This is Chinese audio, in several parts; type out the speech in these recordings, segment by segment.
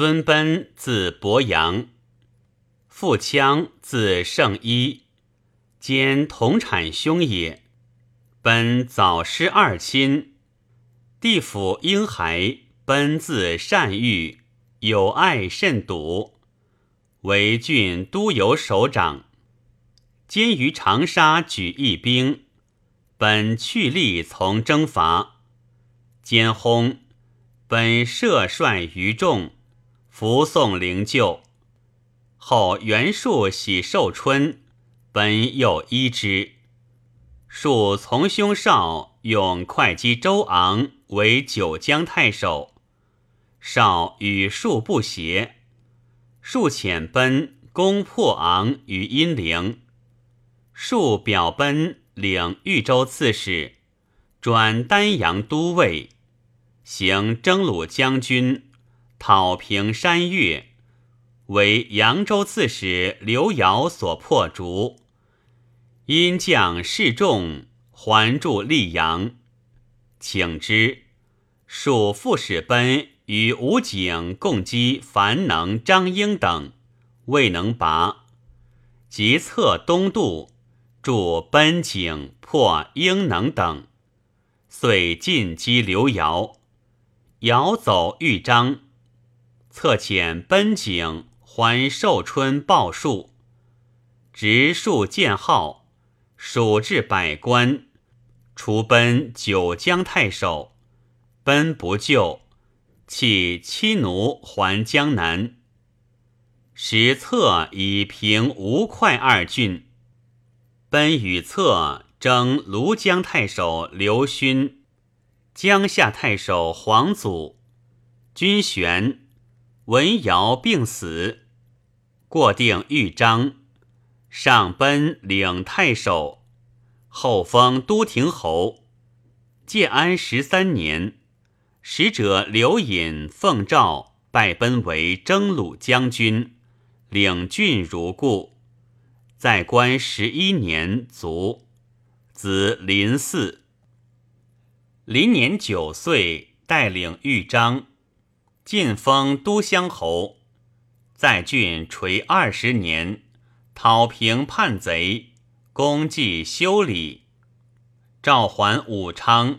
孙奔字伯阳，父羌字圣一，兼同产兄也。奔早失二亲，弟父婴孩。奔字善玉，有爱甚笃，为郡都邮首长。兼于长沙举义兵，本去力从征伐，兼薨。本摄帅于众，服送灵柩。后袁术喜寿春，本又依之。术从兄少用会稽周昂为九江太守，少与数不协，数遣奔攻破昂于阴陵，数表奔领豫州刺史，转丹阳都尉，行征虏将军，讨平山岳，为扬州刺史刘繇所破逐。因将示众，还驻溧阳，请之。属副使奔与武警共击樊能、张英等，未能拔。即策东渡，助奔景破英能等，遂进击刘繇。繇走豫章，策遣奔景还寿春报数，直数建号。蜀至百官，除奔九江太守，奔不救，弃妻奴还江南。时策以平吴会二郡，奔与策征庐江太守刘勋，江夏太守黄祖，军旋，文尧病死，过定豫章。上奔领太守，后封都亭侯。建安十三年，使者刘隐奉诏拜奔为征虏将军，领郡如故。在官十一年卒，子林嗣。林年九岁，带领豫章，晋封都乡侯，在郡垂二十年。讨平叛贼，功绩修理，召还武昌，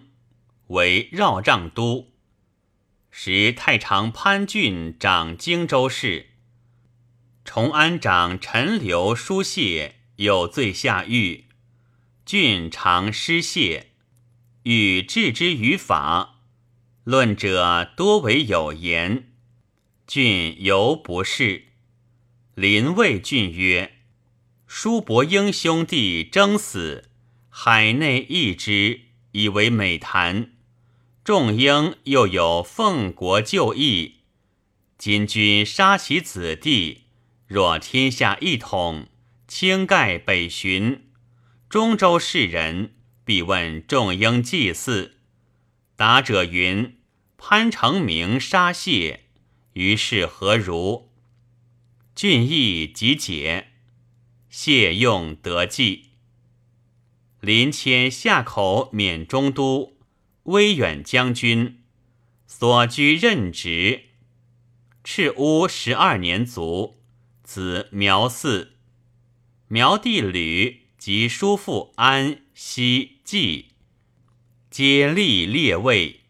为绕帐都。时太常潘俊掌荆州事，崇安长陈留书谢有罪下狱，郡常失谢，欲治之于法，论者多为有言，郡犹不是。临魏郡曰。叔伯英兄弟争死，海内异之，以为美谈。众英又有奉国就义，今君杀其子弟，若天下一统，倾盖北巡，中州士人必问众英祭祀。答者云：潘成明杀谢，于是何如？俊义即解。谢用得计，临迁夏口免中都，威远将军，所居任职。赤乌十二年卒，子苗嗣。苗弟吕及叔父安、西、季，皆立列位。